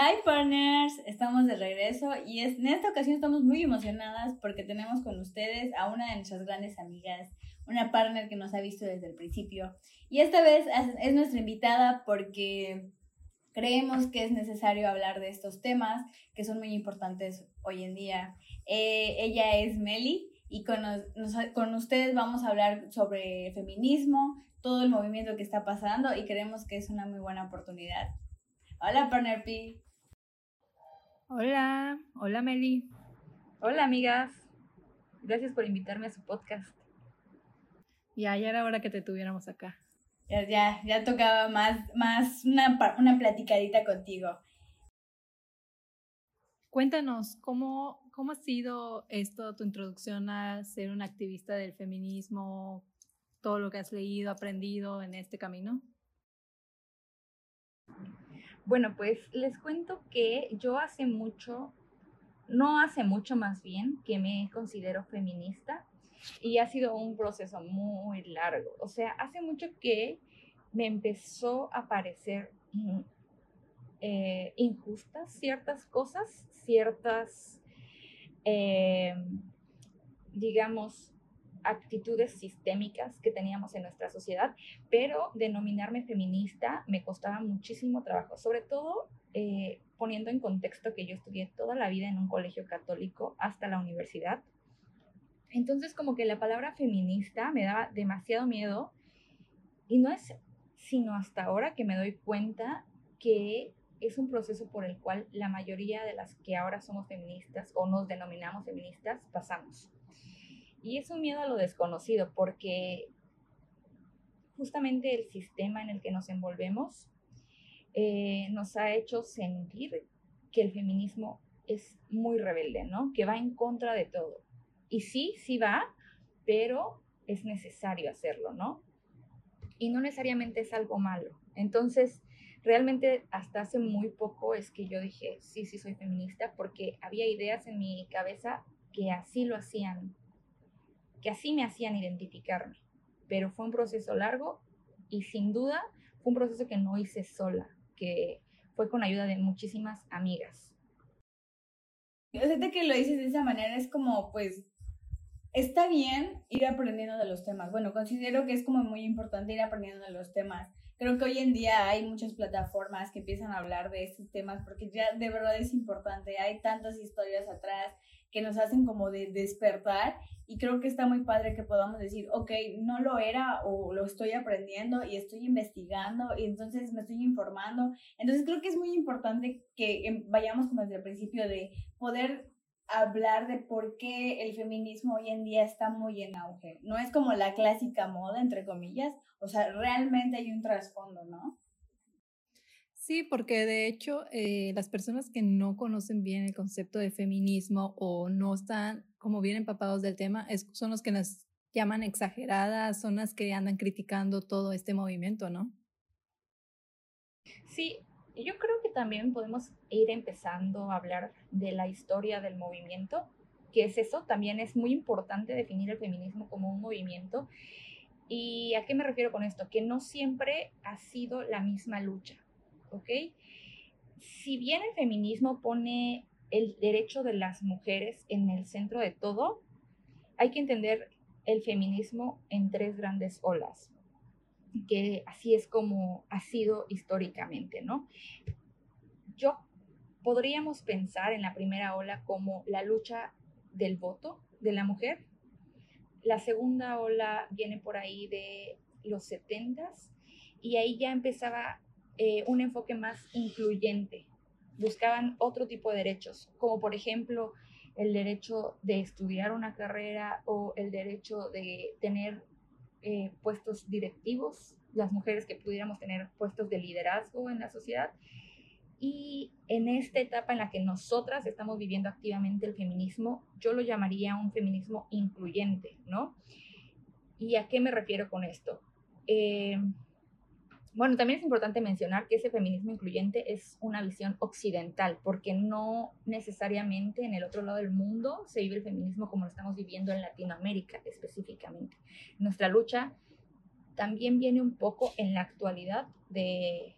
Hi partners, estamos de regreso y en esta ocasión estamos muy emocionadas porque tenemos con ustedes a una de nuestras grandes amigas, una partner que nos ha visto desde el principio. Y esta vez es nuestra invitada porque creemos que es necesario hablar de estos temas que son muy importantes hoy en día. Eh, ella es Meli y con, con ustedes vamos a hablar sobre feminismo, todo el movimiento que está pasando y creemos que es una muy buena oportunidad. Hola, Partner P. Hola, hola Meli. Hola, amigas. Gracias por invitarme a su podcast. Ya, ya era hora que te tuviéramos acá. Ya, ya, ya tocaba más, más una, una platicadita contigo. Cuéntanos, ¿cómo, ¿cómo ha sido esto, tu introducción a ser una activista del feminismo, todo lo que has leído, aprendido en este camino? Bueno, pues les cuento que yo hace mucho, no hace mucho más bien, que me considero feminista y ha sido un proceso muy largo. O sea, hace mucho que me empezó a parecer mm, eh, injustas ciertas cosas, ciertas, eh, digamos, actitudes sistémicas que teníamos en nuestra sociedad, pero denominarme feminista me costaba muchísimo trabajo, sobre todo eh, poniendo en contexto que yo estudié toda la vida en un colegio católico hasta la universidad entonces como que la palabra feminista me daba demasiado miedo y no es sino hasta ahora que me doy cuenta que es un proceso por el cual la mayoría de las que ahora somos feministas o nos denominamos feministas pasamos. Y es un miedo a lo desconocido porque justamente el sistema en el que nos envolvemos eh, nos ha hecho sentir que el feminismo es muy rebelde, ¿no? Que va en contra de todo. Y sí, sí va, pero es necesario hacerlo, ¿no? Y no necesariamente es algo malo. Entonces, realmente hasta hace muy poco es que yo dije, sí, sí soy feminista, porque había ideas en mi cabeza que así lo hacían, así me hacían identificarme. Pero fue un proceso largo y sin duda fue un proceso que no hice sola, que fue con ayuda de muchísimas amigas. Yo sé que lo dices de esa manera, es como, pues, está bien ir aprendiendo de los temas. Bueno, considero que es como muy importante ir aprendiendo de los temas. Creo que hoy en día hay muchas plataformas que empiezan a hablar de estos temas porque ya de verdad es importante. Hay tantas historias atrás que nos hacen como de despertar y creo que está muy padre que podamos decir, ok, no lo era o lo estoy aprendiendo y estoy investigando y entonces me estoy informando. Entonces creo que es muy importante que em, vayamos como desde el principio de poder hablar de por qué el feminismo hoy en día está muy en auge. No es como la clásica moda, entre comillas, o sea, realmente hay un trasfondo, ¿no? Sí, porque de hecho eh, las personas que no conocen bien el concepto de feminismo o no están como bien empapados del tema son los que las llaman exageradas, son las que andan criticando todo este movimiento, ¿no? Sí, yo creo que también podemos ir empezando a hablar de la historia del movimiento, que es eso, también es muy importante definir el feminismo como un movimiento. ¿Y a qué me refiero con esto? Que no siempre ha sido la misma lucha, ¿ok? Si bien el feminismo pone el derecho de las mujeres en el centro de todo, hay que entender el feminismo en tres grandes olas que así es como ha sido históricamente, ¿no? Yo podríamos pensar en la primera ola como la lucha del voto de la mujer. La segunda ola viene por ahí de los setentas y ahí ya empezaba eh, un enfoque más incluyente. Buscaban otro tipo de derechos, como por ejemplo el derecho de estudiar una carrera o el derecho de tener eh, puestos directivos, las mujeres que pudiéramos tener puestos de liderazgo en la sociedad. Y en esta etapa en la que nosotras estamos viviendo activamente el feminismo, yo lo llamaría un feminismo incluyente, ¿no? ¿Y a qué me refiero con esto? Eh, bueno, también es importante mencionar que ese feminismo incluyente es una visión occidental, porque no necesariamente en el otro lado del mundo se vive el feminismo como lo estamos viviendo en Latinoamérica específicamente. Nuestra lucha también viene un poco en la actualidad de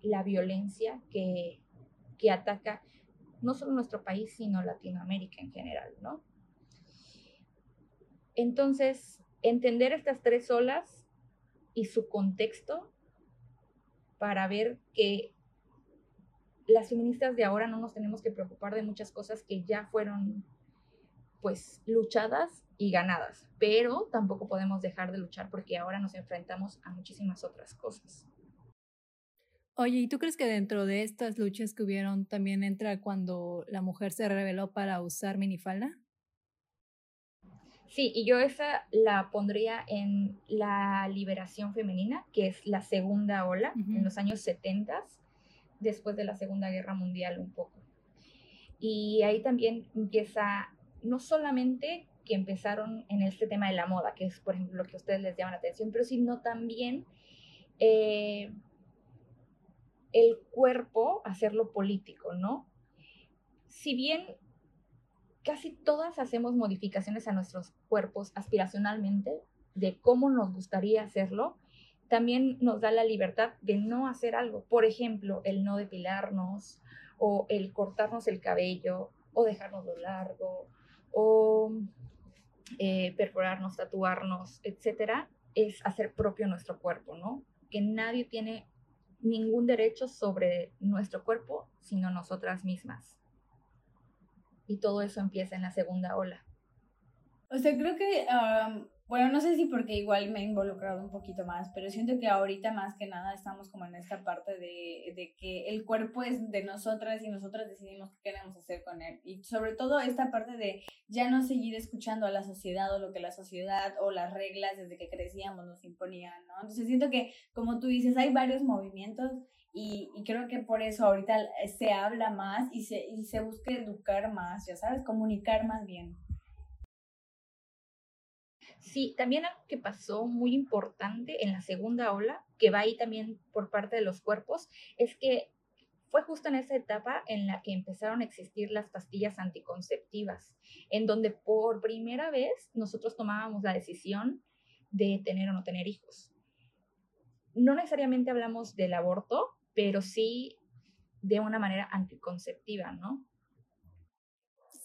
la violencia que, que ataca no solo nuestro país, sino Latinoamérica en general, ¿no? Entonces, entender estas tres olas y su contexto para ver que las feministas de ahora no nos tenemos que preocupar de muchas cosas que ya fueron pues luchadas y ganadas, pero tampoco podemos dejar de luchar porque ahora nos enfrentamos a muchísimas otras cosas. Oye, ¿y tú crees que dentro de estas luchas que hubieron también entra cuando la mujer se reveló para usar minifalda? Sí, y yo esa la pondría en la liberación femenina, que es la segunda ola, en los años 70, después de la Segunda Guerra Mundial un poco. Y ahí también empieza, no solamente que empezaron en este tema de la moda, que es, por ejemplo, lo que a ustedes les llama la atención, pero sino también eh, el cuerpo hacerlo político, ¿no? Si bien casi todas hacemos modificaciones a nuestros cuerpos aspiracionalmente de cómo nos gustaría hacerlo, también nos da la libertad de no hacer algo. Por ejemplo, el no depilarnos o el cortarnos el cabello o dejarnos largo o eh, perforarnos, tatuarnos, etcétera, es hacer propio nuestro cuerpo, ¿no? Que nadie tiene ningún derecho sobre nuestro cuerpo sino nosotras mismas y todo eso empieza en la segunda ola. O sea, creo que, bueno, no sé si porque igual me he involucrado un poquito más, pero siento que ahorita más que nada estamos como en esta parte de, de que el cuerpo es de nosotras y nosotras decidimos qué queremos hacer con él. Y sobre todo esta parte de ya no seguir escuchando a la sociedad o lo que la sociedad o las reglas desde que crecíamos nos imponían, ¿no? Entonces siento que, como tú dices, hay varios movimientos y, y, creo que por eso ahorita se habla más y se, y se busca educar más, ya sabes, comunicar más bien. Sí, también algo que pasó muy importante en la segunda ola, que va ahí también por parte de los cuerpos, es que fue justo en esa etapa en la que empezaron a existir las pastillas anticonceptivas, en donde por primera vez nosotros tomábamos la decisión de tener o no tener hijos. No necesariamente hablamos del aborto, pero sí de una manera anticonceptiva, ¿no?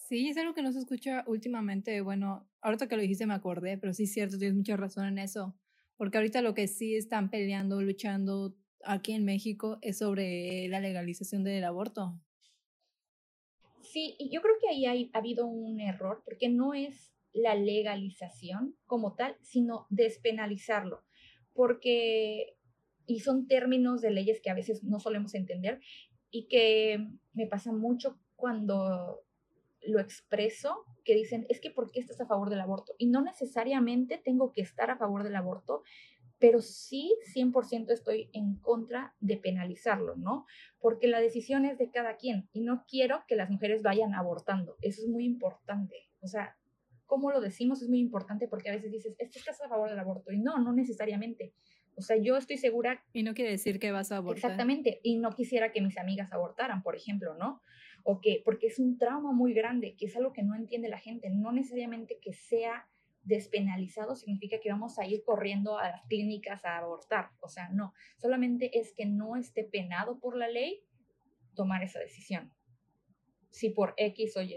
Sí, es algo que no se escucha últimamente. Bueno, ahorita que lo dijiste me acordé, pero sí es cierto, tienes mucha razón en eso. Porque ahorita lo que sí están peleando, luchando aquí en México es sobre la legalización del aborto. Sí, y yo creo que ahí ha habido un error, porque no es la legalización como tal, sino despenalizarlo. Porque y son términos de leyes que a veces no solemos entender y que me pasa mucho cuando lo expreso, que dicen, es que ¿por qué estás a favor del aborto? Y no necesariamente tengo que estar a favor del aborto, pero sí 100% estoy en contra de penalizarlo, ¿no? Porque la decisión es de cada quien y no quiero que las mujeres vayan abortando. Eso es muy importante. O sea, cómo lo decimos es muy importante porque a veces dices, es que estás a favor del aborto y no, no necesariamente. O sea, yo estoy segura. Y no quiere decir que vas a abortar. Exactamente. Y no quisiera que mis amigas abortaran, por ejemplo, ¿no? O que, porque es un trauma muy grande, que es algo que no entiende la gente. No necesariamente que sea despenalizado significa que vamos a ir corriendo a las clínicas a abortar. O sea, no. Solamente es que no esté penado por la ley tomar esa decisión. Si por X o Y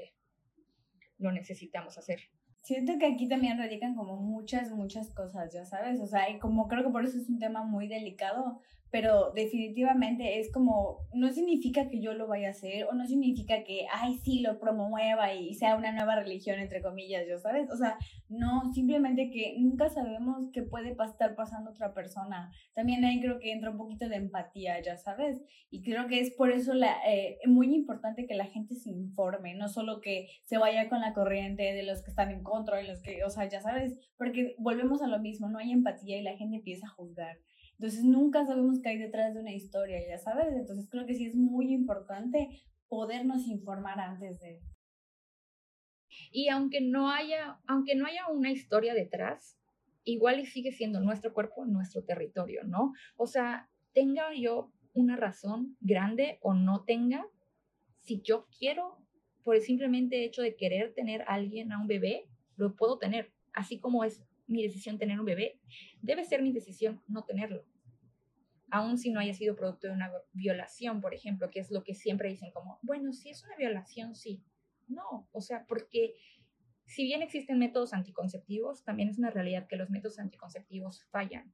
lo necesitamos hacer. Siento que aquí también radican como muchas, muchas cosas, ya sabes, o sea, y como creo que por eso es un tema muy delicado, pero definitivamente es como, no significa que yo lo vaya a hacer o no significa que, ay, sí, lo promueva y sea una nueva religión, entre comillas, ¿ya sabes? O sea, no, simplemente que nunca sabemos qué puede estar pasando otra persona. También ahí creo que entra un poquito de empatía, ya sabes, y creo que es por eso la, eh, muy importante que la gente se informe, no solo que se vaya con la corriente de los que están en contra y los que, o sea, ya sabes, porque volvemos a lo mismo, no hay empatía y la gente empieza a juzgar. Entonces nunca sabemos qué hay detrás de una historia, ya sabes. Entonces creo que sí es muy importante podernos informar antes de. Y aunque no haya, aunque no haya una historia detrás, igual y sigue siendo nuestro cuerpo, nuestro territorio, ¿no? O sea, tenga yo una razón grande o no tenga, si yo quiero, por el simplemente hecho de querer tener a alguien, a un bebé, lo puedo tener. Así como es mi decisión tener un bebé, debe ser mi decisión no tenerlo. Aun si no haya sido producto de una violación, por ejemplo, que es lo que siempre dicen como, bueno, si es una violación, sí. No, o sea, porque si bien existen métodos anticonceptivos, también es una realidad que los métodos anticonceptivos fallan.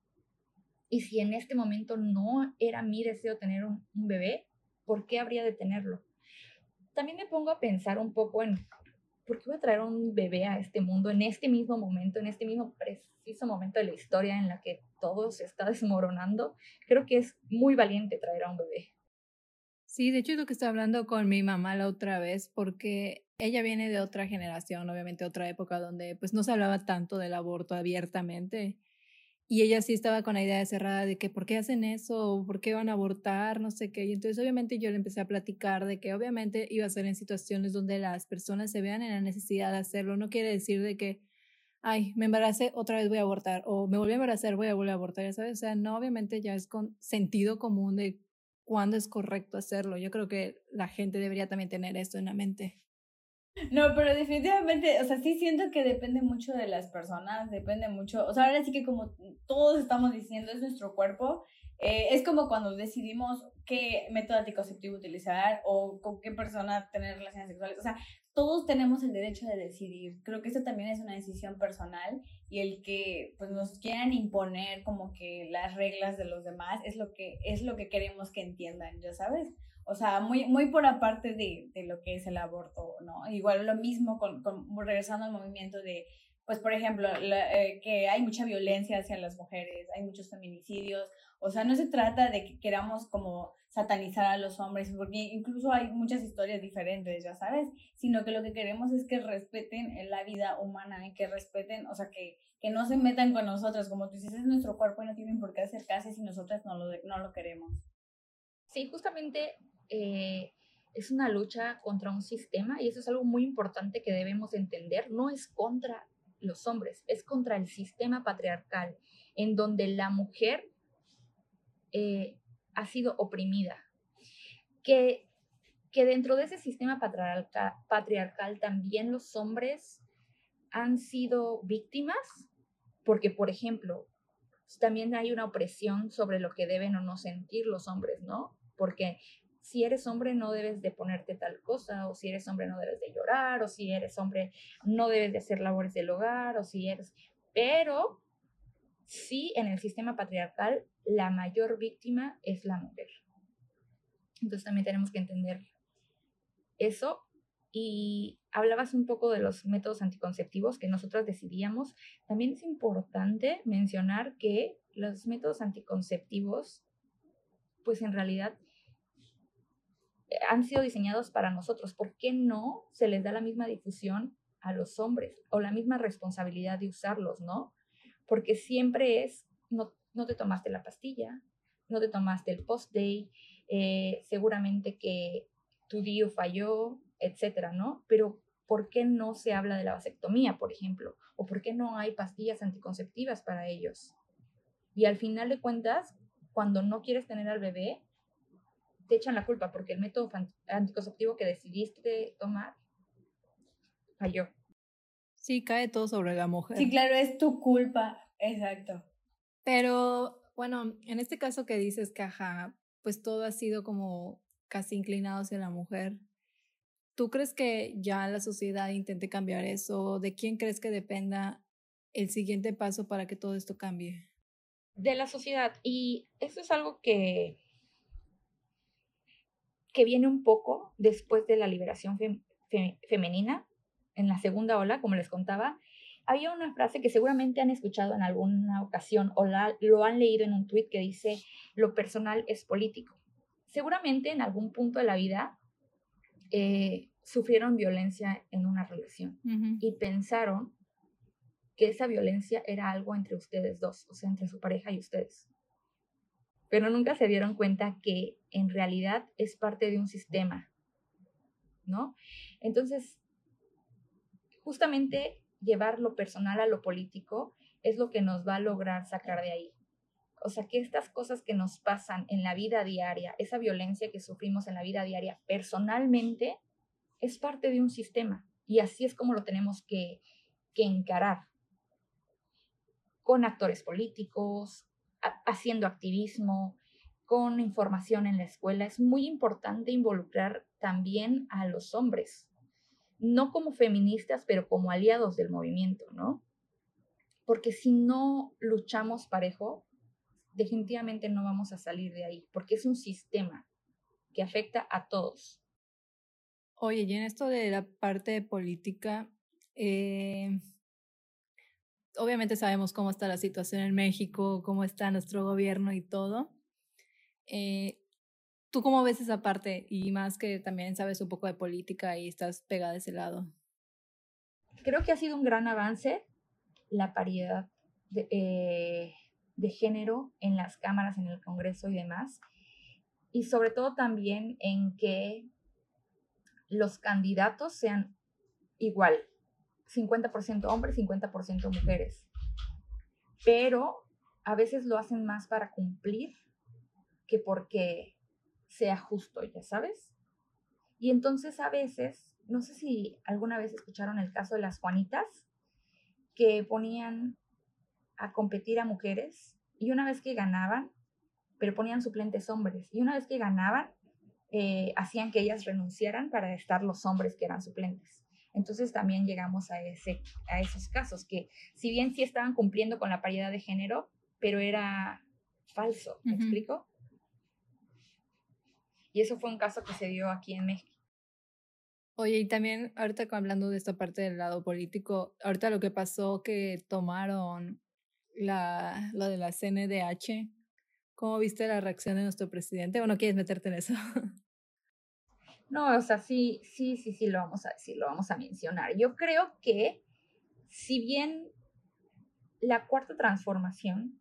Y si en este momento no era mi deseo tener un, bebé, ¿por qué habría de tenerlo? También me pongo a pensar un poco en por qué voy a traer un bebé a este mundo en este mismo momento, en este mismo preciso momento de la historia en la que todo se está desmoronando. Creo que es muy valiente traer a un bebé. Sí, de hecho es lo que estaba hablando con mi mamá la otra vez, porque ella viene de otra generación, obviamente otra época donde pues no se hablaba tanto del aborto abiertamente. Y ella sí estaba con la idea cerrada de que por qué hacen eso, por qué van a abortar, no sé qué. Y entonces obviamente yo le empecé a platicar de que obviamente iba a ser en situaciones donde las personas se vean en la necesidad de hacerlo. No quiere decir de que, ay, me embaracé, otra vez voy a abortar, o me volví a embarazar, voy a volver a abortar, ya sabes. O sea, no, obviamente ya es con sentido común de cuándo es correcto hacerlo. Yo creo que la gente debería también tener esto en la mente. No, pero definitivamente, o sea, sí siento que depende mucho de las personas, depende mucho, o sea, ahora sí que como todos estamos diciendo, es nuestro cuerpo, eh, es como cuando decidimos qué método anticonceptivo utilizar o con qué persona tener relaciones sexuales, o sea, todos tenemos el derecho de decidir, creo que eso también es una decisión personal y el que pues nos quieran imponer como que las reglas de los demás es lo que es lo que queremos que entiendan, ya sabes. O sea, muy, muy por aparte de, de lo que es el aborto, ¿no? Igual lo mismo con, con regresando al movimiento de, pues, por ejemplo, eh, que hay mucha violencia hacia las mujeres, hay muchos feminicidios. O sea, no se trata de que queramos como satanizar a los hombres, porque incluso hay muchas historias diferentes, ya sabes, sino que lo que queremos es que respeten la vida humana y que respeten, o sea, que, que no se metan con nosotros, como tú dices, es nuestro cuerpo y no tienen por qué acercarse si nosotras no lo, no lo queremos. Sí, justamente eh, es una lucha contra un sistema y eso es algo muy importante que debemos entender. No es contra los hombres, es contra el sistema patriarcal en donde la mujer eh, ha sido oprimida. Que, que dentro de ese sistema patriarcal, patriarcal también los hombres han sido víctimas, porque, por ejemplo, también hay una opresión sobre lo que deben o no sentir los hombres, ¿no? Porque si eres hombre no debes de ponerte tal cosa, o si eres hombre no debes de llorar, o si eres hombre no debes de hacer labores del hogar, o si eres... Pero sí, en el sistema patriarcal, la mayor víctima es la mujer. Entonces también tenemos que entender eso. Y hablabas un poco de los métodos anticonceptivos que nosotras decidíamos. También es importante mencionar que los métodos anticonceptivos, pues en realidad han sido diseñados para nosotros. ¿Por qué no se les da la misma difusión a los hombres o la misma responsabilidad de usarlos, no? Porque siempre es, no, no te tomaste la pastilla, no te tomaste el post-day, eh, seguramente que tu DIU falló, etcétera, ¿no? Pero ¿por qué no se habla de la vasectomía, por ejemplo? ¿O por qué no hay pastillas anticonceptivas para ellos? Y al final de cuentas, cuando no quieres tener al bebé, te echan la culpa porque el método anticonceptivo que decidiste tomar falló. Sí, cae todo sobre la mujer. Sí, claro, es tu culpa, exacto. Pero bueno, en este caso que dices, Caja, pues todo ha sido como casi inclinado hacia la mujer. ¿Tú crees que ya la sociedad intente cambiar eso? ¿De quién crees que dependa el siguiente paso para que todo esto cambie? De la sociedad. Y eso es algo que que viene un poco después de la liberación femenina, en la segunda ola, como les contaba, había una frase que seguramente han escuchado en alguna ocasión o lo han leído en un tuit que dice, lo personal es político. Seguramente en algún punto de la vida eh, sufrieron violencia en una relación y pensaron que esa violencia era algo entre ustedes dos, o sea, entre su pareja y ustedes. Pero nunca se dieron cuenta que en realidad es parte de un sistema, ¿no? Entonces, justamente llevar lo personal a lo político es lo que nos va a lograr sacar de ahí. O sea, que estas cosas que nos pasan en la vida diaria, esa violencia que sufrimos en la vida diaria personalmente, es parte de un sistema. Y así es como lo tenemos que, que encarar. Con actores políticos, haciendo activismo, con información en la escuela. Es muy importante involucrar también a los hombres, no como feministas, pero como aliados del movimiento, ¿no? Porque si no luchamos parejo, definitivamente no vamos a salir de ahí, porque es un sistema que afecta a todos. Oye, y en esto de la parte política, eh, obviamente sabemos cómo está la situación en México, cómo está nuestro gobierno y todo. Eh, ¿Tú cómo ves esa parte? Y más que también sabes un poco de política y estás pegada de ese lado. Creo que ha sido un gran avance la paridad de, eh, de género en las cámaras, en el Congreso y demás. Y sobre todo también en que los candidatos sean igual, 50% hombres, 50% mujeres. Pero a veces lo hacen más para cumplir que porque sea justo, ya sabes. Y entonces a veces, no sé si alguna vez escucharon el caso de las Juanitas, que ponían a competir a mujeres y una vez que ganaban, pero ponían suplentes hombres, y una vez que ganaban, eh, hacían que ellas renunciaran para estar los hombres que eran suplentes. Entonces también llegamos a, ese, a esos casos que si bien sí estaban cumpliendo con la paridad de género, pero era falso, ¿me explico? Y eso fue un caso que se dio aquí en México. Oye, y también ahorita hablando de esta parte del lado político, ahorita lo que pasó que tomaron la, lo de la CNDH, ¿cómo viste la reacción de nuestro presidente? ¿O no quieres meterte en eso? No, o sea, sí, sí, sí, sí, lo vamos a decir, lo vamos a mencionar. Yo creo que si bien la cuarta transformación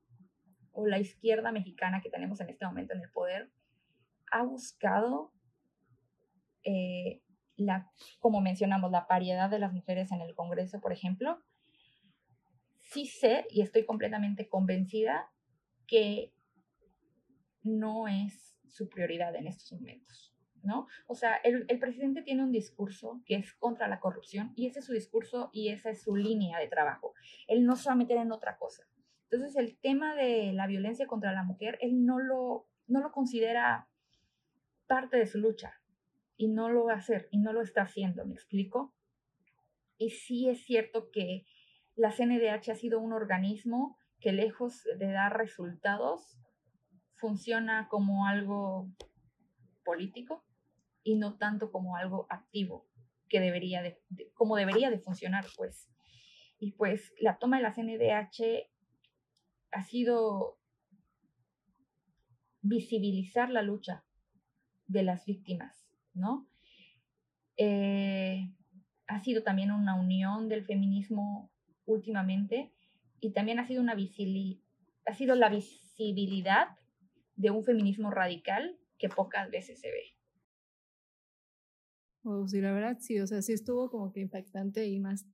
o la izquierda mexicana que tenemos en este momento en el poder ha buscado eh, la, como mencionamos, la paridad de las mujeres en el Congreso, por ejemplo, sí sé y estoy completamente convencida que no es su prioridad en estos momentos, ¿no? O sea, el, el, presidente tiene un discurso que es contra la corrupción y ese es su discurso y esa es su línea de trabajo. Él no se va a meter en otra cosa. Entonces, el tema de la violencia contra la mujer, él no lo, no lo considera parte de su lucha y no lo va a hacer y no lo está haciendo, ¿me explico? Y sí es cierto que la CNDH ha sido un organismo que lejos de dar resultados, funciona como algo político y no tanto como algo activo que debería de, como debería de funcionar, pues. Y pues la toma de la CNDH ha sido visibilizar la lucha de las víctimas, ¿no? Eh, ha sido también una unión del feminismo últimamente y también ha sido, una ha sido la visibilidad de un feminismo radical que pocas veces se ve. Oh, sí, la verdad sí, o sea, sí estuvo como que impactante y más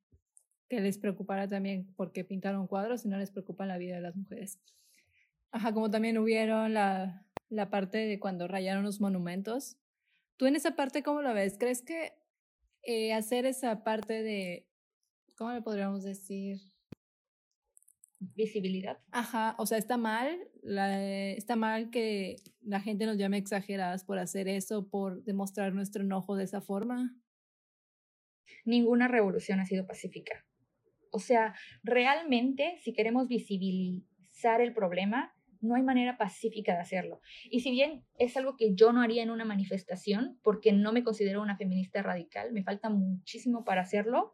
que les preocupara también porque pintaron cuadros y no les preocupa la vida de las mujeres. Ajá, como también hubieron la, la parte de cuando rayaron los monumentos. ¿Tú en esa parte cómo lo ves? ¿Crees que eh, hacer esa parte de ¿cómo le podríamos decir? Visibilidad. Ajá, o sea, está mal, está mal que la gente nos llame exageradas por hacer eso, por demostrar nuestro enojo de esa forma. Ninguna revolución ha sido pacífica. O sea, realmente, si queremos visibilizar el problema, no hay manera pacífica de hacerlo. Y si bien es algo que yo no haría en una manifestación, porque no me considero una feminista radical, me falta muchísimo para hacerlo,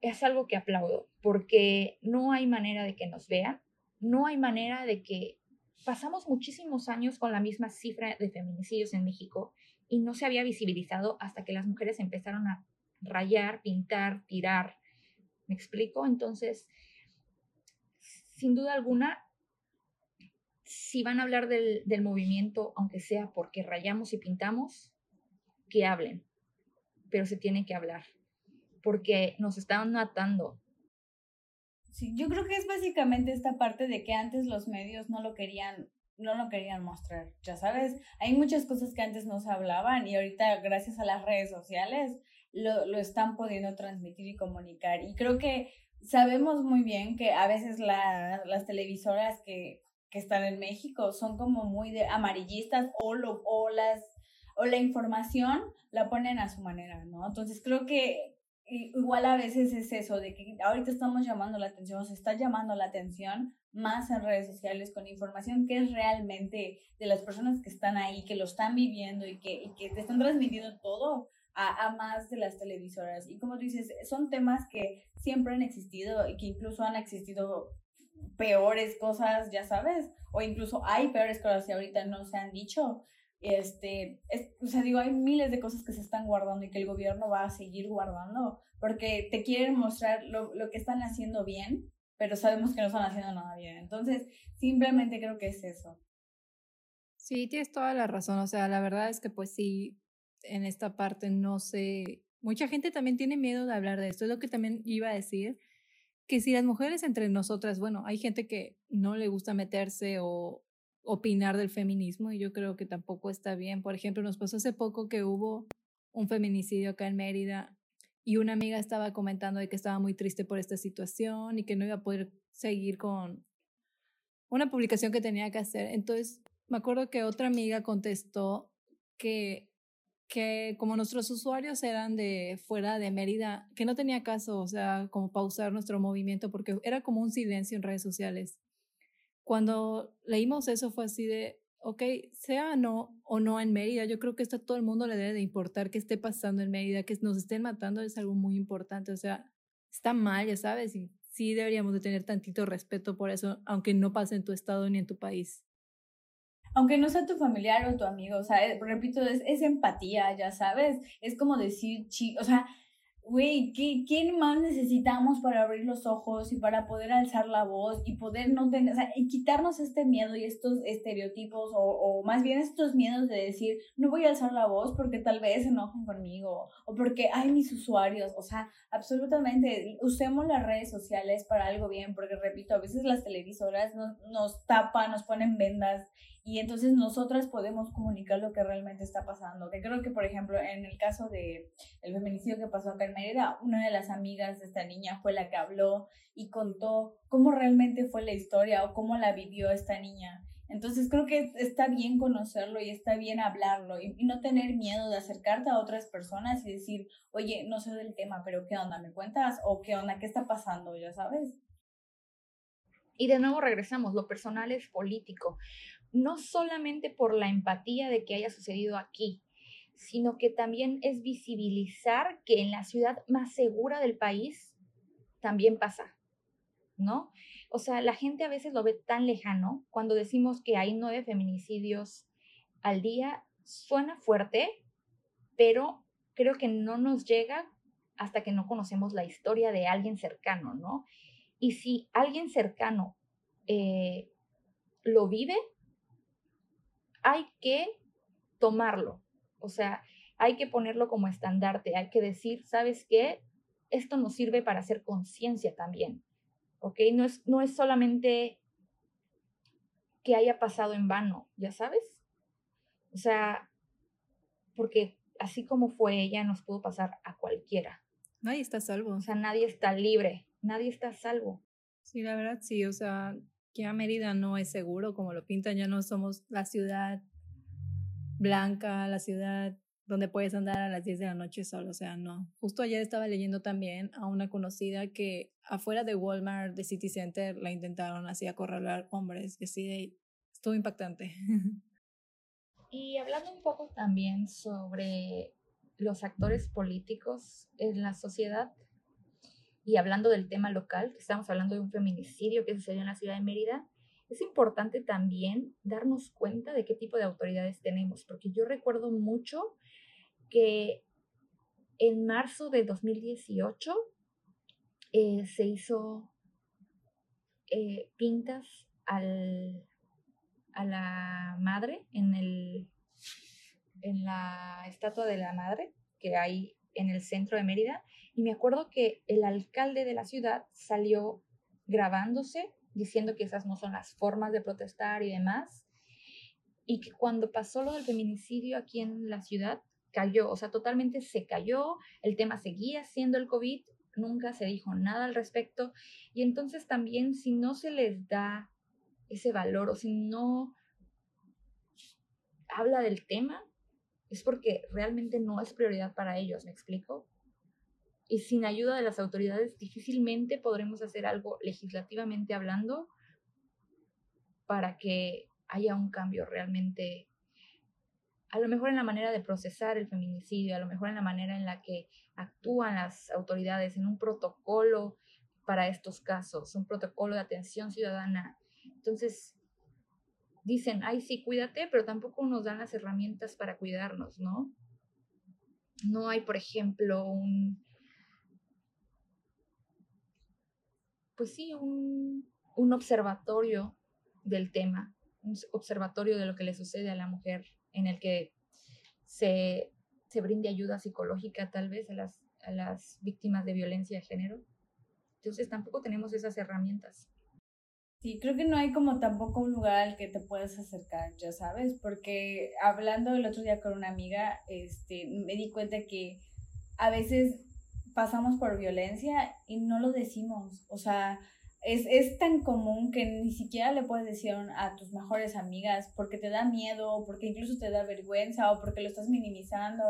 es algo que aplaudo, porque no hay manera de que nos vean, no hay manera de que pasamos muchísimos años con la misma cifra de feminicidios en México y no se había visibilizado hasta que las mujeres empezaron a rayar, pintar, tirar. ¿Me explico? Entonces, sin duda alguna, si van a hablar del, del movimiento, aunque sea porque rayamos y pintamos, que hablen, pero se tiene que hablar, porque nos están matando. Sí, yo creo que es básicamente esta parte de que antes los medios no lo querían no lo querían mostrar, ya sabes, hay muchas cosas que antes no se hablaban y ahorita gracias a las redes sociales lo, lo están pudiendo transmitir y comunicar. Y creo que sabemos muy bien que a veces la, las televisoras que, que están en México son como muy de amarillistas o, lo, o, las, o la información la ponen a su manera, ¿no? Entonces creo que igual a veces es eso, de que ahorita estamos llamando la atención, se está llamando la atención más en redes sociales con información que es realmente de las personas que están ahí, que lo están viviendo y que, y que te están transmitiendo todo a, a, más de las televisoras. Y como tú dices, son temas que siempre han existido y que incluso han existido peores cosas, ya sabes, o incluso hay peores cosas que ahorita no se han dicho. Este, es, o sea, digo, hay miles de cosas que se están guardando y que el gobierno va a seguir guardando porque te quieren mostrar lo, lo que están haciendo bien, pero sabemos que no están haciendo nada bien. Entonces, simplemente creo que es eso. Sí, tienes toda la razón. O sea, la verdad es que pues sí, en esta parte no sé, mucha gente también tiene miedo de hablar de esto. Es lo que también iba a decir, que si las mujeres entre nosotras, bueno, hay gente que no le gusta meterse o opinar del feminismo y yo creo que tampoco está bien. Por ejemplo, nos pasó hace poco que hubo un feminicidio acá en Mérida y una amiga estaba comentando de que estaba muy triste por esta situación y que no iba a poder seguir con una publicación que tenía que hacer. Entonces, me acuerdo que otra amiga contestó que que como nuestros usuarios eran de fuera de Mérida, que no tenía caso, o sea, como pausar nuestro movimiento porque era como un silencio en redes sociales. Cuando leímos eso fue así de, ok, sea no o no en Mérida, yo creo que esto a todo el mundo le debe de importar que esté pasando en Mérida, que nos estén matando es algo muy importante, o sea, está mal, ya sabes, y sí deberíamos de tener tantito respeto por eso, aunque no pase en tu estado ni en tu país aunque no sea tu familiar o tu amigo, o sea, eh, repito, es, es empatía, ya sabes, es como decir, chi, o sea, güey, ¿quién más necesitamos para abrir los ojos y para poder alzar la voz y poder no tener, o sea, y quitarnos este miedo y estos estereotipos o, o más bien estos miedos de decir, no voy a alzar la voz porque tal vez se enojan conmigo o porque hay mis usuarios, o sea, absolutamente, usemos las redes sociales para algo bien, porque repito, a veces las televisoras nos, nos tapan, nos ponen vendas y entonces nosotras podemos comunicar lo que realmente está pasando. Que creo que, por ejemplo, en el caso de el feminicidio que pasó acá en Mérida, una de las amigas de esta niña fue la que habló y contó cómo realmente fue la historia o cómo la vivió esta niña. Entonces creo que está bien conocerlo y está bien hablarlo y, y, no tener miedo de acercarte a otras personas y decir, oye, no sé del tema, pero ¿qué onda? ¿Me cuentas? ¿O qué onda? ¿Qué está pasando? Ya sabes. Y de nuevo regresamos, lo personal es político no solamente por la empatía de que haya sucedido aquí, sino que también es visibilizar que en la ciudad más segura del país también pasa, ¿no? O sea, la gente a veces lo ve tan lejano cuando decimos que hay nueve feminicidios al día, suena fuerte, pero creo que no nos llega hasta que no conocemos la historia de alguien cercano, ¿no? Y si alguien cercano eh, lo vive, hay que tomarlo, o sea, hay que ponerlo como estandarte, hay que decir, ¿sabes qué? Esto nos sirve para hacer conciencia también, ¿ok? No es, no es solamente que haya pasado en vano, ¿ya sabes? O sea, porque así como fue ella, nos pudo pasar a cualquiera. Nadie está salvo. O sea, nadie está libre, nadie está salvo. Sí, la verdad sí, o sea, que a Mérida no es seguro como lo pintan, ya no somos la ciudad blanca, la ciudad donde puedes andar a las 10 de la noche solo, o sea, no. Justo ayer estaba leyendo también a una conocida que afuera de Walmart, de City Center, la intentaron así acorralar hombres, que sí, estuvo impactante. Y hablando un poco también sobre los actores políticos en la sociedad, y hablando del tema local, que estamos hablando de un feminicidio que sucedió en la ciudad de Mérida, es importante también darnos cuenta de qué tipo de autoridades tenemos, porque yo recuerdo mucho que en marzo de 2018 eh, se hizo eh, pintas al, a la madre en, el, en la estatua de la madre que hay en el centro de Mérida. Y me acuerdo que el alcalde de la ciudad salió grabándose diciendo que esas no son las formas de protestar y demás. Y que cuando pasó lo del feminicidio aquí en la ciudad, cayó, o sea, totalmente se cayó, el tema seguía siendo el COVID, nunca se dijo nada al respecto. Y entonces también si no se les da ese valor o si no habla del tema, es porque realmente no es prioridad para ellos, ¿me explico? Y sin ayuda de las autoridades difícilmente podremos hacer algo legislativamente hablando para que haya un cambio realmente, a lo mejor en la manera de procesar el feminicidio, a lo mejor en la manera en la que actúan las autoridades en un protocolo para estos casos, un protocolo de atención ciudadana. Entonces, dicen, ay, sí, cuídate, pero tampoco nos dan las herramientas para cuidarnos, ¿no? No hay, por ejemplo, un, pues sí, un, un observatorio del tema, un observatorio de lo que le sucede a la mujer en el que se, se brinde ayuda psicológica tal vez a las, a las víctimas de violencia de género. Entonces tampoco tenemos esas herramientas. Sí, creo que no hay como tampoco un lugar al que te puedas acercar, ya sabes, porque hablando el otro día con una amiga, este, me di cuenta que a veces pasamos por violencia y no lo decimos, o sea, es, es tan común que ni siquiera le puedes decir a tus mejores amigas porque te da miedo, porque incluso te da vergüenza o porque lo estás minimizando.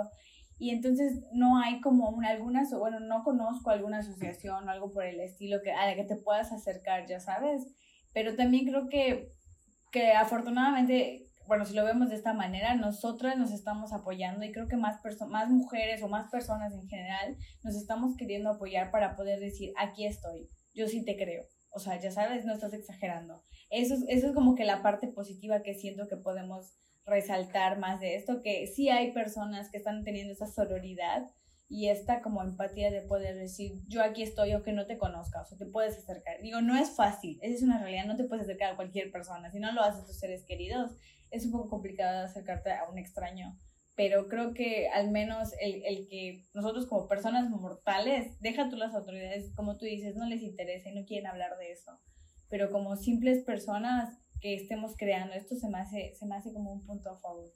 Y entonces no hay como una, alguna, bueno, no conozco alguna asociación o algo por el estilo que, a la que te puedas acercar, ya sabes pero también creo que, que afortunadamente, bueno, si lo vemos de esta manera, nosotras nos estamos apoyando y creo que más, más mujeres o más personas en general nos estamos queriendo apoyar para poder decir, aquí estoy, yo sí te creo. O sea, ya sabes, no estás exagerando. Eso es, eso es como que la parte positiva que siento que podemos resaltar más de esto, que sí hay personas que están teniendo esa sororidad y esta como empatía de poder decir, yo aquí estoy aunque no te conozca, o te puedes acercar. Digo, no es fácil, esa es una realidad, no te puedes acercar a cualquier persona, si no lo haces tus seres queridos, es un poco complicado acercarte a un extraño, pero creo que al menos el, el que nosotros como personas mortales, deja tú las autoridades, como tú dices, no les interesa y no quieren hablar de eso, pero como simples personas que estemos creando esto se me hace, se me hace como un punto a favor.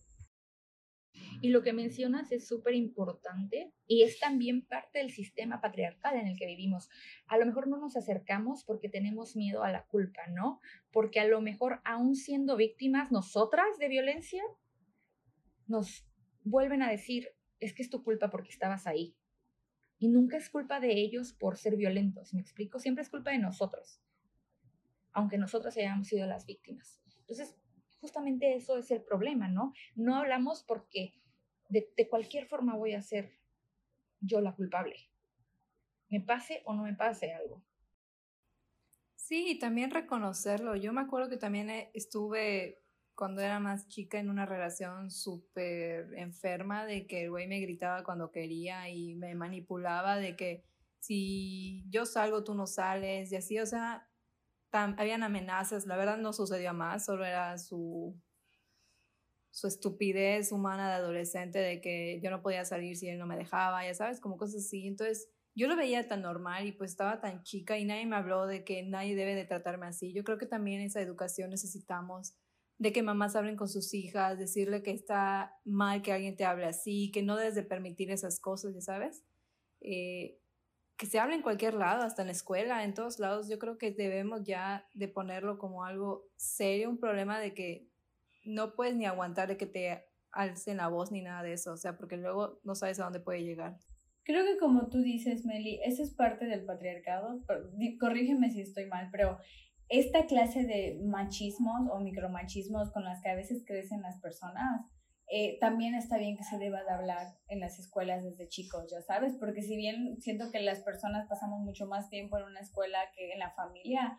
Y lo que mencionas es súper importante y es también parte del sistema patriarcal en el que vivimos. A lo mejor no nos acercamos porque tenemos miedo a la culpa, ¿no? Porque a lo mejor aún siendo víctimas nosotras de violencia, nos vuelven a decir, es que es tu culpa porque estabas ahí. Y nunca es culpa de ellos por ser violentos, ¿me explico? Siempre es culpa de nosotros, aunque nosotros hayamos sido las víctimas. Entonces, justamente eso es el problema, ¿no? No hablamos porque de, cualquier forma voy a ser yo la culpable. Me pase o no me pase algo. Sí, y también reconocerlo. Yo me acuerdo que también eh, estuve cuando era más chica en una relación súper enferma de que el güey me gritaba cuando quería y me manipulaba de que si yo salgo tú no sales y así, o sea, habían amenazas, la verdad no sucedió más, solo era su, su estupidez humana de adolescente de que yo no podía salir si él no me dejaba, ya sabes, como cosas así. Entonces yo lo veía tan normal y pues estaba tan chica y nadie me habló de que nadie debe de tratarme así. Yo creo que también esa educación necesitamos de que mamás hablen con sus hijas, decirle que está mal que alguien te hable así, que no debes de permitir esas cosas, ya sabes. Eh, que se hable en cualquier lado, hasta en la escuela, en todos lados, yo creo que debemos ya de ponerlo como algo serio, un problema de que no puedes ni aguantar de que te alcen la voz ni nada de eso, o sea, porque luego no sabes a dónde puede llegar. Creo que como tú dices, Meli, eso es parte del patriarcado, corrígeme si estoy mal, pero esta clase de machismos o micromachismos con las que a veces crecen las personas, eh, también está bien que se deba de hablar en las escuelas desde chicos, ya sabes, porque si bien siento que las personas pasamos mucho más tiempo en una escuela que en la familia,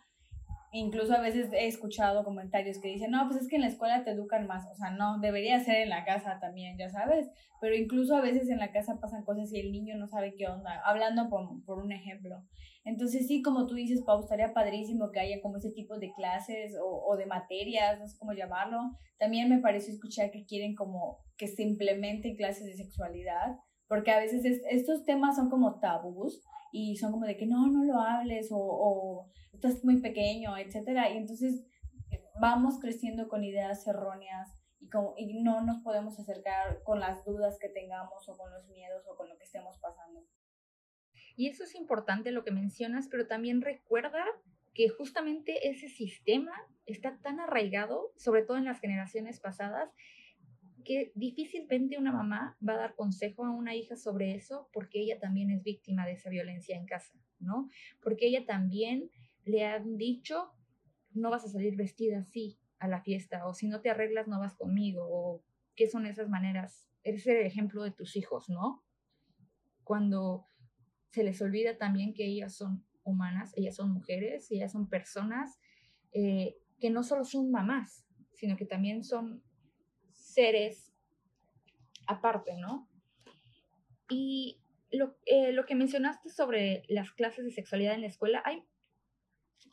Incluso a veces he escuchado comentarios que dicen, no, pues es que en la escuela te educan más, o sea, no, debería ser en la casa también, ya sabes, pero incluso a veces en la casa pasan cosas y el niño no sabe qué onda, hablando por, por un ejemplo. Entonces sí, como tú dices, Pau, estaría padrísimo que haya como ese tipo de clases o, o de materias, no sé cómo llamarlo. También me pareció escuchar que quieren como que se implementen clases de sexualidad, porque a veces estos temas son como tabús y son como de que no, no lo hables o, o estás muy pequeño, etcétera. Y entonces eh, vamos creciendo con ideas erróneas y, como, y no nos podemos acercar con las dudas que tengamos o con los miedos o con lo que estemos pasando. Y eso es importante lo que mencionas, pero también recuerda que justamente ese sistema está tan arraigado, sobre todo en las generaciones pasadas, que difícilmente una mamá va a dar consejo a una hija sobre eso porque ella también es víctima de esa violencia en casa, ¿no? Porque ella también le han dicho, no vas a salir vestida así a la fiesta, o si no te arreglas no vas conmigo, o qué son esas maneras. Eres el ejemplo de tus hijos, ¿no? Cuando se les olvida también que ellas son humanas, ellas son mujeres, ellas son personas eh, que no solo son mamás, sino que también son seres aparte, ¿no? Y lo, eh, lo, que mencionaste sobre las clases de sexualidad en la escuela, hay,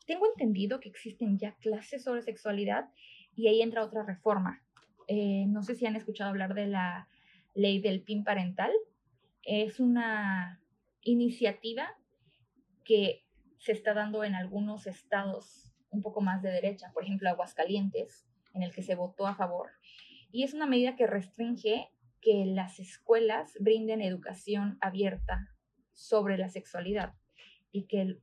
tengo entendido que existen ya clases sobre sexualidad y ahí entra otra reforma. Eh, no sé si han escuchado hablar de la ley del PIN parental. Es una iniciativa que se está dando en algunos estados un poco más de derecha, por ejemplo Aguascalientes, en el que se votó a favor y es una medida que restringe que las escuelas brinden educación abierta sobre la sexualidad y que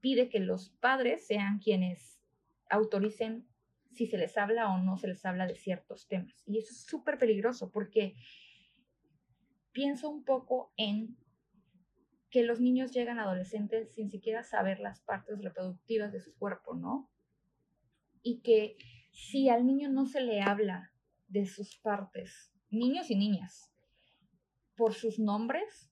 pide que los padres sean quienes autoricen si se les habla o no se les habla de ciertos temas. Y eso es súper peligroso porque pienso un poco en que los niños llegan adolescentes sin siquiera saber las partes reproductivas de su cuerpo, ¿no? Y que si al niño no se le habla de sus partes, niños y niñas, por sus nombres,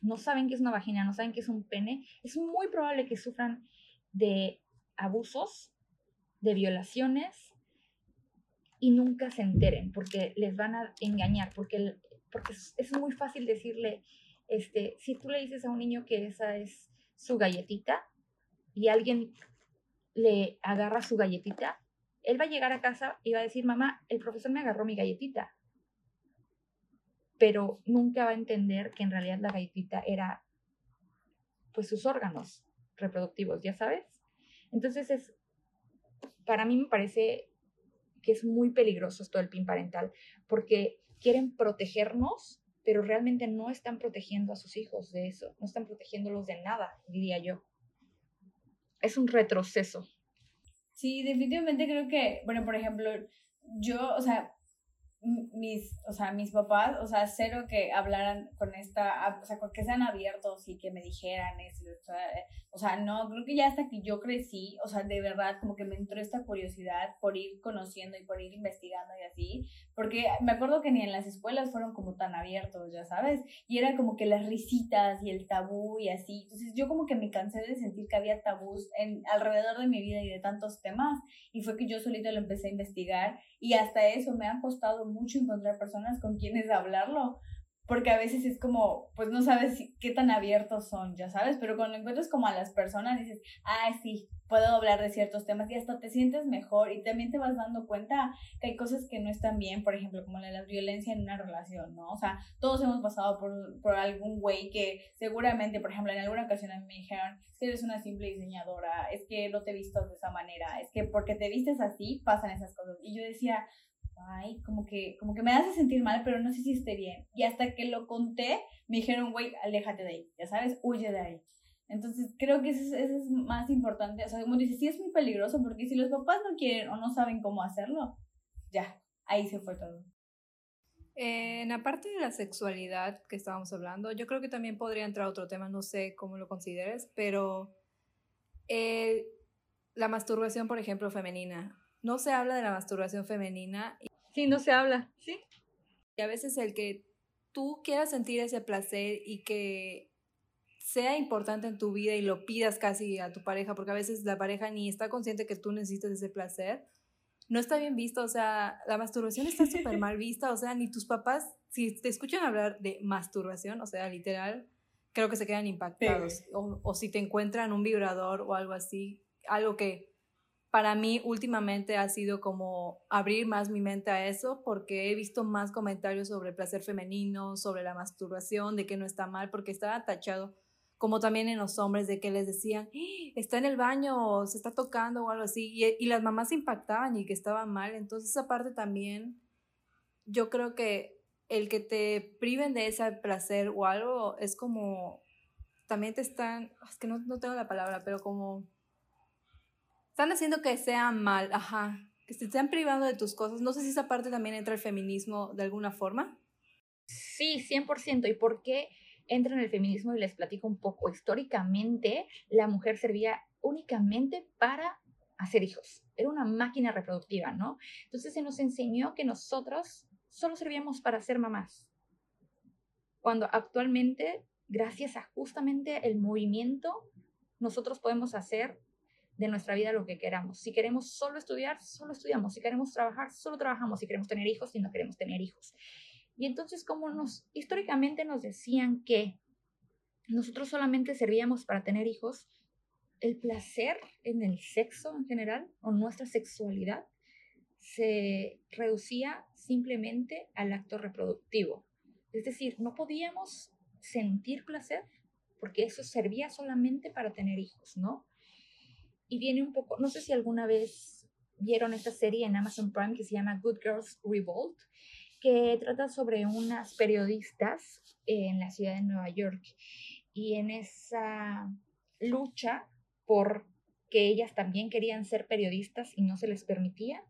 no saben qué es una vagina, no saben qué es un pene, es muy probable que sufran de abusos, de violaciones y nunca se enteren porque les van a engañar, porque, porque es muy fácil decirle, este, si tú le dices a un niño que esa es su galletita y alguien le agarra su galletita, él va a llegar a casa y va a decir, mamá, el profesor me agarró mi galletita. Pero nunca va a entender que en realidad la galletita era, pues, sus órganos reproductivos, ¿ya sabes? Entonces, es, para mí me parece que es muy peligroso esto del PIN parental, porque quieren protegernos, pero realmente no están protegiendo a sus hijos de eso, no están protegiéndolos de nada, diría yo. Es un retroceso. Sí, definitivamente creo que, bueno, por ejemplo, yo, o sea, mis, o sea, mis papás, o sea, cero que hablaran con esta, o sea, que sean abiertos y que me dijeran eso, no, creo que ya hasta que yo crecí, o sea, de verdad, como que me entró esta curiosidad por ir conociendo y por ir investigando y así, porque me acuerdo que ni en las escuelas fueron como tan abiertos, ya sabes, y era como que las risitas y el tabú y así, entonces yo como que me cansé de sentir que había tabús en, alrededor de mi vida y de tantos temas, y fue que yo solita lo empecé a investigar, y hasta eso me ha costado mucho encontrar personas con quienes hablarlo, porque a veces es como, pues no sabes qué tan abiertos son, ya sabes, pero cuando encuentras como a las personas dices, ah, sí, puedo hablar de ciertos temas y hasta te sientes mejor y también te vas dando cuenta que hay cosas que no están bien, por ejemplo, como la, la violencia en una relación, ¿no? O sea, todos hemos pasado por, por algún güey que seguramente, por ejemplo, en alguna ocasión me dijeron, es que eres una simple diseñadora, es que no te vistas de esa manera, es que porque te vistes así pasan esas cosas. Y yo decía, ay, como que, como que me hace sentir mal, pero no sé si esté bien. Y hasta que lo conté, me dijeron, güey, aléjate de ahí, ya sabes, huye de ahí. Entonces, creo que eso es, es más importante. O sea, como dices, sí es muy peligroso porque si los papás no quieren o no saben cómo hacerlo, ya, ahí se fue todo. En la parte de la sexualidad que estábamos hablando, yo creo que también podría entrar otro tema, no sé cómo lo consideres, pero eh, la masturbación, por ejemplo, femenina. No se habla de la masturbación femenina Sí, no se habla, ¿sí? Y a veces el que tú quieras sentir ese placer y que sea importante en tu vida y lo pidas casi a tu pareja, porque a veces la pareja ni está consciente que tú necesitas ese placer, no está bien visto, o sea, la masturbación está súper mal vista, o sea, ni tus papás, si te escuchan hablar de masturbación, o sea, literal, creo que se quedan impactados, o, o si te encuentran un vibrador o algo así, algo que para mí últimamente ha sido como abrir más mi mente a eso porque he visto más comentarios sobre el placer femenino, sobre la masturbación, de que no está mal, porque estaba tachado como también en los hombres de que les decían, ¡Ah! está en el baño, se está tocando o algo así, y, las mamás impactaban y que estaba mal, entonces esa parte también, yo creo que el que te priven de ese placer o algo es como, también te están, es que no, no tengo la palabra, pero como están haciendo que sea mal, ajá, que se estén privando de tus cosas. No sé si esa parte también entra el feminismo de alguna forma. Sí, 100%. ¿Y por qué entra en el feminismo? Y les platico un poco. Históricamente, la mujer servía únicamente para hacer hijos. Era una máquina reproductiva, ¿no? Entonces se nos enseñó que nosotros solo servíamos para ser mamás. Cuando actualmente, gracias a justamente el movimiento, nosotros podemos hacer de nuestra vida lo que queramos. Si queremos solo estudiar, solo estudiamos. Si queremos trabajar, solo trabajamos. Si queremos tener hijos, si no queremos tener hijos. Y entonces, como nos históricamente nos decían que nosotros solamente servíamos para tener hijos, el placer en el sexo en general o nuestra sexualidad se reducía simplemente al acto reproductivo. Es decir, no podíamos sentir placer porque eso servía solamente para tener hijos, ¿no? Y viene un poco, no sé si alguna vez vieron esta serie en Amazon Prime que se llama Good Girls Revolt, que trata sobre unas periodistas en la ciudad de Nueva York y en esa lucha por que ellas también querían ser periodistas y no se les permitía,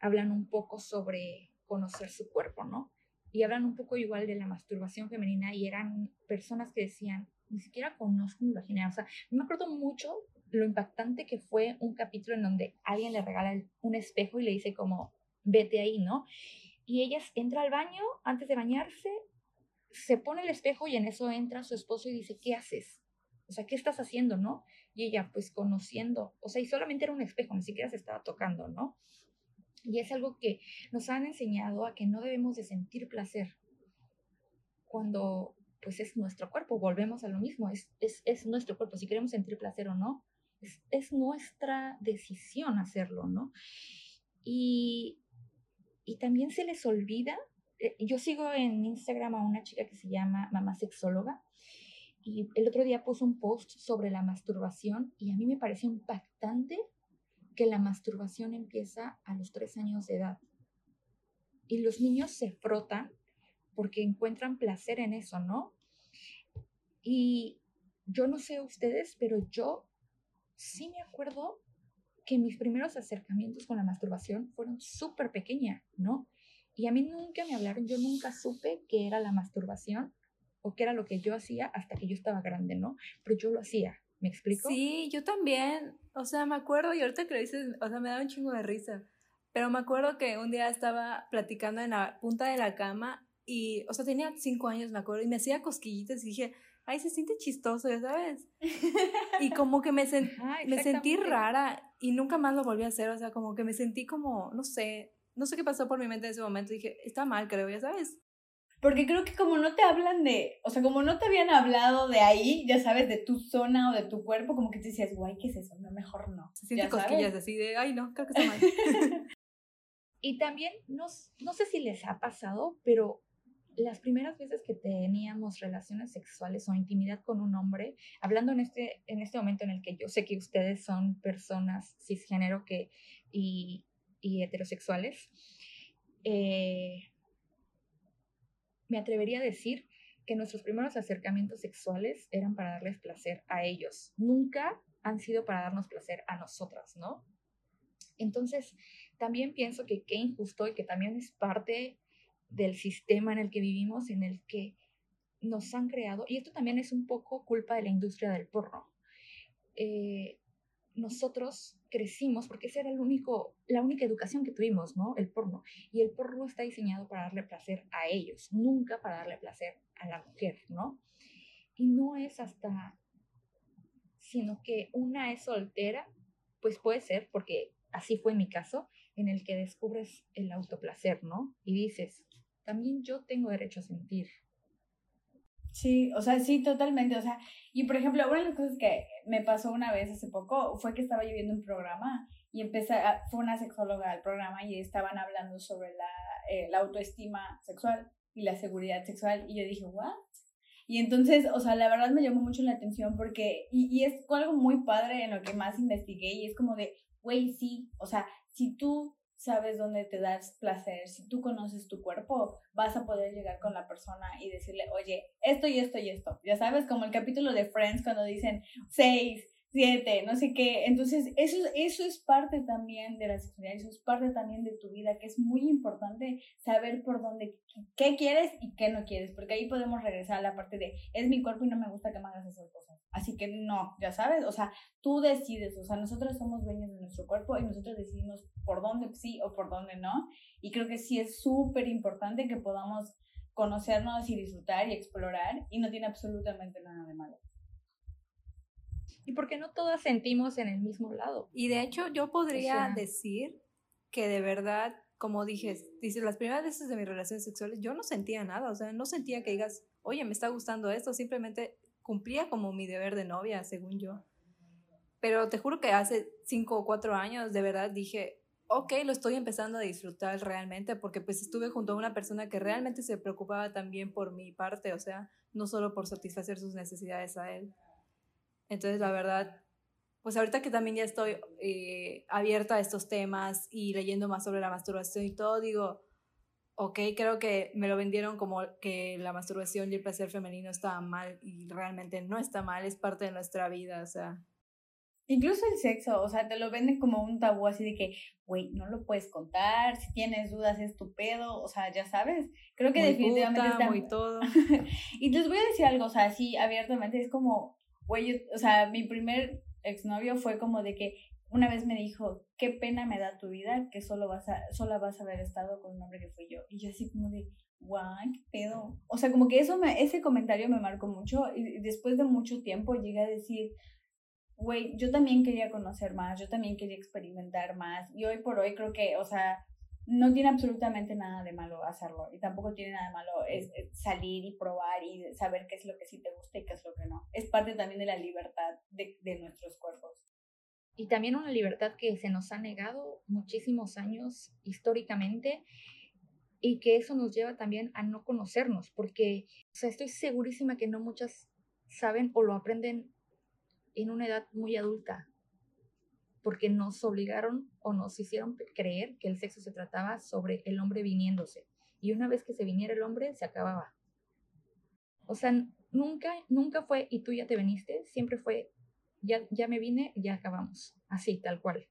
hablan un poco sobre conocer su cuerpo, ¿no? Y hablan un poco igual de la masturbación femenina y eran personas que decían, ni siquiera conozco mi vagina. O sea, me acuerdo mucho lo impactante que fue un capítulo en donde alguien le regala un espejo y le dice como, vete ahí, ¿no? Y ella entra al baño antes de bañarse, se pone el espejo y en eso entra su esposo y dice, ¿qué haces? O sea, ¿qué estás haciendo, no? Y ella, pues conociendo, o sea, y solamente era un espejo, ni siquiera se estaba tocando, ¿no? Y es algo que nos han enseñado a que no debemos de sentir placer cuando pues es nuestro cuerpo, volvemos a lo mismo, es, es, es nuestro cuerpo, si queremos sentir placer o no, es, nuestra decisión hacerlo, ¿no? Y, y también se les olvida, eh, yo sigo en Instagram a una chica que se llama Mamá Sexóloga, y el otro día puso un post sobre la masturbación y a mí me parece impactante que la masturbación empieza a los tres años de edad. Y los niños se frotan porque encuentran placer en eso, ¿no? Y yo no sé ustedes, pero yo sí me acuerdo que mis primeros acercamientos con la masturbación fueron súper pequeña, ¿no? Y a mí nunca me hablaron, yo nunca supe qué era la masturbación o qué era lo que yo hacía hasta que yo estaba grande, ¿no? Pero yo lo hacía, ¿me explico? Sí, yo también, o sea, me acuerdo y ahorita que lo dices, o sea, me da un chingo de risa, pero me acuerdo que un día estaba platicando en la punta de la cama y, o sea, tenía cinco años, me acuerdo, y me hacía cosquillitas y dije, ay, se siente chistoso, ya sabes. Y como que me, me sentí rara y nunca más lo volví a hacer, o sea, como que me sentí como, no sé, no sé qué pasó por mi mente en ese momento, dije, está mal, creo, ya sabes. Porque creo que como no te hablan de, o sea, como no te habían hablado de ahí, ya sabes, de tu zona o de tu cuerpo, como que te decías, guay, ¿qué es eso? No, mejor no. Se siente cosquillas así de, ay, no, creo que está mal. y también, no, no sé si les ha pasado, pero las primeras veces que teníamos relaciones sexuales o intimidad con un hombre, hablando en este, en este momento en el que yo sé que ustedes son personas cisgénero que, y, heterosexuales, eh, me atrevería a decir que nuestros primeros acercamientos sexuales eran para darles placer a ellos, nunca han sido para darnos placer a nosotras, ¿no? Entonces, también pienso que qué injusto y que también es parte del sistema en el que vivimos, en el que nos han creado, y esto también es un poco culpa de la industria del porno. Eh, nosotros crecimos, porque esa era el único, la única educación que tuvimos, ¿no? El porno. Y el porno está diseñado para darle placer a ellos, nunca para darle placer a la mujer, ¿no? Y no es hasta, sino que una es soltera, pues puede ser, porque así fue mi caso, en el que descubres el autoplacer, ¿no? Y dices, también yo tengo derecho a sentir. Sí, o sea, sí, totalmente. O sea, y por ejemplo, una de las cosas que me pasó una vez hace poco fue que estaba yo viendo un programa y empecé, fue una sexóloga al programa y estaban hablando sobre la, eh, la autoestima sexual y la seguridad sexual y yo dije, ¿what? Y entonces, o sea, la verdad me llamó mucho la atención porque, y, y es algo muy padre en lo que más investigué y es como de, güey, sí, o sea, si tú sabes dónde te das placer, si tú conoces tu cuerpo, vas a poder llegar con la persona y decirle, oye, esto y esto y esto. Ya sabes, como el capítulo de Friends cuando dicen seis, siete, no sé qué. Entonces, eso, eso es parte también de la sexualidad, eso es parte también de tu vida, que es muy importante saber por dónde, qué quieres y qué no quieres, porque ahí podemos regresar a la parte de, es mi cuerpo y no me gusta que me hagas esas cosas. Así que no, ya sabes, o sea, tú decides, o sea, nosotros somos dueños de nuestro cuerpo y nosotros decidimos por dónde sí o por dónde no. Y creo que sí es súper importante que podamos conocernos y disfrutar y explorar y no tiene absolutamente nada de malo y porque no todas sentimos en el mismo lado. Y de hecho yo podría decir que de verdad, como dije, dices, las primeras veces de mis relaciones sexuales yo no sentía nada, o sea, no sentía que digas, oye, me está gustando esto, simplemente cumplía como mi deber de novia, según yo. Pero te juro que hace cinco o cuatro años de verdad dije, ok, lo estoy empezando a disfrutar realmente porque pues estuve junto a una persona que realmente se preocupaba también por mi parte, o sea, no solo por satisfacer sus necesidades a él. Entonces, la verdad, pues ahorita que también ya estoy eh, abierta a estos temas y leyendo más sobre la masturbación y todo, digo, ok, creo que me lo vendieron como que la masturbación y el placer femenino estaba mal y realmente no está mal, es parte de nuestra vida, o sea. Incluso el sexo, o sea, te lo venden como un tabú así de que, güey, no lo puedes contar, si tienes dudas es tu pedo, o sea, ya sabes. Creo que definitivamente está muy todo. y les voy a decir algo, o sea, así abiertamente es como güey, o sea, mi primer exnovio fue como de que una vez me dijo, qué pena me da tu vida que solo vas a, solo vas a haber estado con un hombre que fui yo. Y yo así como de, guay, qué pedo. O sea, como que eso me, ese comentario me marcó mucho y después de mucho tiempo llegué a decir, güey, yo también quería conocer más, yo también quería experimentar más. Y hoy por hoy creo que, o sea, no tiene absolutamente nada de malo hacerlo y tampoco tiene nada de malo es, salir y probar y saber qué es lo que sí te gusta y qué es lo que no. Es parte también de la libertad de, de nuestros cuerpos. Y también una libertad que se nos ha negado muchísimos años históricamente y que eso nos lleva también a no conocernos, porque o estoy segurísima que no muchas saben o lo aprenden en una edad muy adulta, porque nos obligaron o nos hicieron creer que el sexo se trataba sobre el hombre viniéndose. Y una vez que se viniera el hombre, se acababa. O sea, nunca, nunca fue, y tú ya te viniste, siempre fue, ya, ya me vine, ya acabamos. Así, tal cual.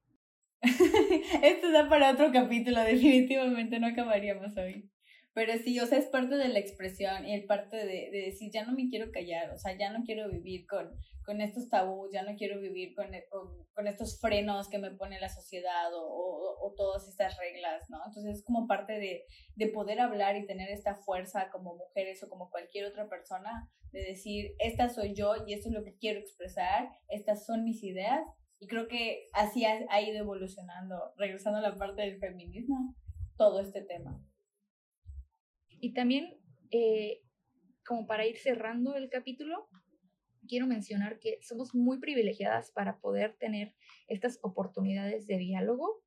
Esto da para otro capítulo, definitivamente no acabaríamos hoy. Pero sí, o sea, es parte de la expresión y es parte de, de, decir, ya no me quiero callar, o sea, ya no quiero vivir con, con estos tabús, ya no quiero vivir con, con, estos frenos que me pone la sociedad o, o, o, todas estas reglas, ¿no? Entonces es como parte de, de poder hablar y tener esta fuerza como mujeres o como cualquier otra persona, de decir, esta soy yo y esto es lo que quiero expresar, estas son mis ideas. Y creo que así ha ido evolucionando, regresando a la parte del feminismo, todo este tema. Y también, eh, como para ir cerrando el capítulo, quiero mencionar que somos muy privilegiadas para poder tener estas oportunidades de diálogo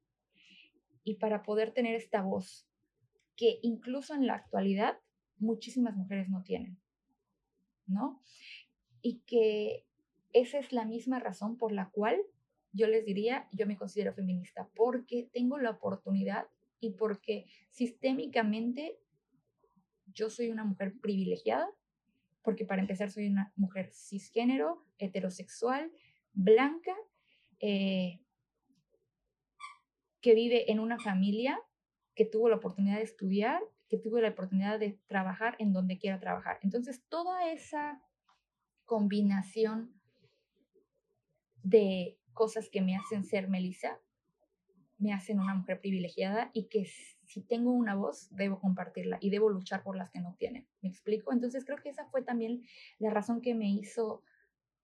y para poder tener esta voz que incluso en la actualidad muchísimas mujeres no tienen, ¿no? Y que esa es la misma razón por la cual yo les diría, yo me considero feminista, porque tengo la oportunidad y porque sistémicamente yo soy una mujer privilegiada, porque para empezar soy una mujer cisgénero, heterosexual, blanca, eh, que vive en una familia que tuvo la oportunidad de estudiar, que tuvo la oportunidad de trabajar en donde quiera trabajar. Entonces, toda esa combinación de cosas que me hacen ser Melissa me hacen una mujer privilegiada y que si tengo una voz, debo compartirla y debo luchar por las que no tienen. ¿Me explico? Entonces creo que esa fue también la razón que me hizo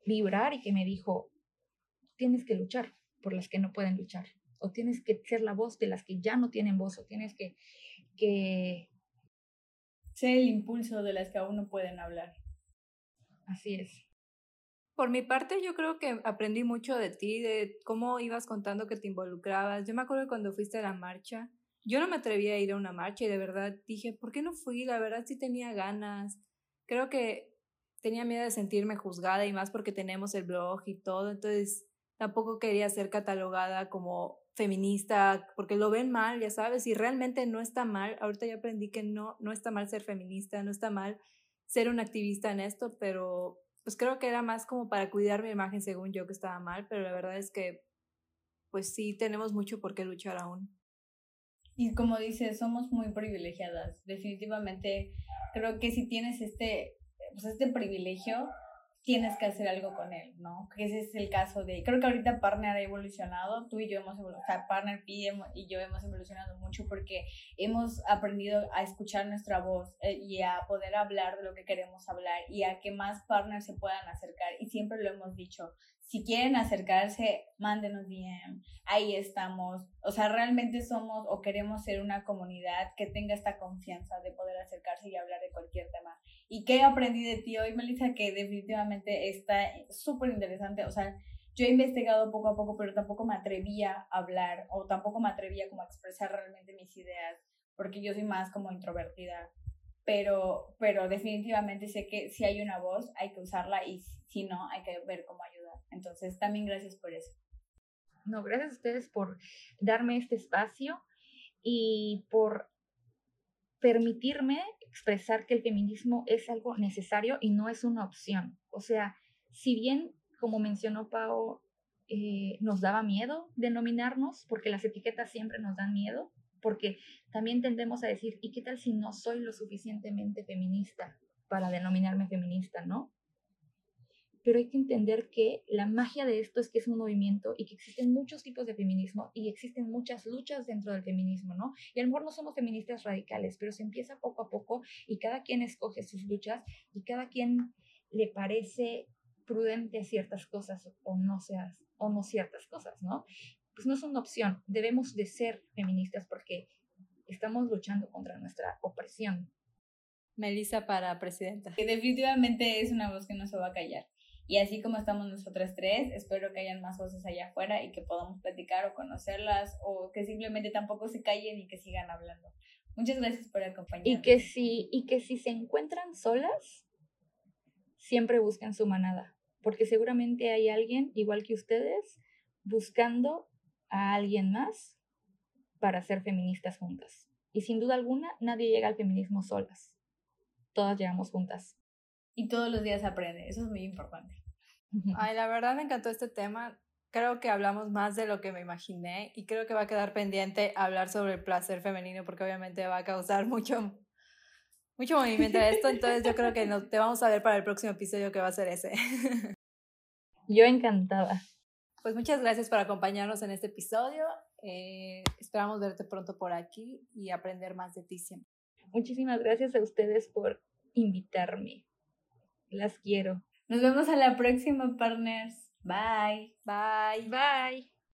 vibrar y que me dijo, tienes que luchar por las que no pueden luchar, o tienes que ser la voz de las que ya no tienen voz, o tienes que, que... Ser el impulso de las que aún no pueden hablar. Así es. Por mi parte, yo creo que aprendí mucho de ti, de cómo ibas contando que te involucrabas. Yo me acuerdo cuando fuiste a la marcha, yo no me atreví a ir a una marcha y de verdad dije, ¿por qué no fui? La verdad sí tenía ganas. Creo que tenía miedo de sentirme juzgada y más porque tenemos el blog y todo, entonces tampoco quería ser catalogada como feminista porque lo ven mal, ya sabes, y realmente no está mal. Ahorita ya aprendí que no, no está mal ser feminista, no está mal ser un activista en esto, pero pues creo que era más como para cuidar mi imagen según yo que estaba mal, pero la verdad es que pues sí tenemos mucho por qué luchar aún. Y como dices, somos muy privilegiadas. Definitivamente creo que si tienes este pues este privilegio, tienes que hacer algo con él, ¿no? Ese es el caso de, creo que ahorita Partner ha evolucionado, tú y yo hemos evolucionado, o sea, Partner y yo hemos evolucionado mucho porque hemos aprendido a escuchar nuestra voz eh, y a poder hablar de lo que queremos hablar y a que más partners se puedan acercar y siempre lo hemos dicho, si quieren acercarse, mándenos DM, ahí estamos. O sea, realmente somos o queremos ser una comunidad que tenga esta confianza de poder acercarse y hablar de cualquier tema. ¿Y qué aprendí de ti hoy, Melissa? Que definitivamente está súper interesante. O sea, yo he investigado poco a poco, pero tampoco me atrevía a hablar o tampoco me atrevía como a expresar realmente mis ideas, porque yo soy más como introvertida. Pero, pero definitivamente sé que si hay una voz, hay que usarla y si no, hay que ver cómo ayudar. Entonces, también gracias por eso. No, gracias a ustedes por darme este espacio y por permitirme expresar que el feminismo es algo necesario y no es una opción. O sea, si bien, como mencionó Pau, eh, nos daba miedo denominarnos, porque las etiquetas siempre nos dan miedo, porque también tendemos a decir, ¿y qué tal si no soy lo suficientemente feminista para denominarme feminista, no? Pero hay que entender que la magia de esto es que es un movimiento y que existen muchos tipos de feminismo y existen muchas luchas dentro del feminismo, ¿no? Y a lo mejor no somos feministas radicales, pero se empieza poco a poco y cada quien escoge sus luchas y cada quien le parece prudente ciertas cosas o no seas o no ciertas cosas, ¿no? Pues no es una opción, debemos de ser feministas porque estamos luchando contra nuestra opresión. Melissa para presidenta. Que definitivamente es una voz que no se va a callar. Y así como estamos nosotras tres, espero que hayan más voces allá afuera y que podamos platicar o conocerlas o que simplemente tampoco se callen y que sigan hablando. Muchas gracias por acompañarnos. Y que si, y que si se encuentran solas, siempre busquen su manada, porque seguramente hay alguien igual que ustedes buscando a alguien más para ser feministas juntas. Y sin duda alguna, nadie llega al feminismo solas. Todas llegamos juntas. Y todos los días aprende, eso es muy importante. Ay, la verdad me encantó este tema. Creo que hablamos más de lo que me imaginé y creo que va a quedar pendiente hablar sobre el placer femenino porque obviamente va a causar mucho, mucho movimiento esto. Entonces yo creo que no, te vamos a ver para el próximo episodio que va a ser ese. Yo encantada. Pues muchas gracias por acompañarnos en este episodio. Eh, esperamos verte pronto por aquí y aprender más de ti siempre. Muchísimas gracias a ustedes por invitarme. Las quiero. Nos vemos a la próxima, partners. Bye. Bye. Bye.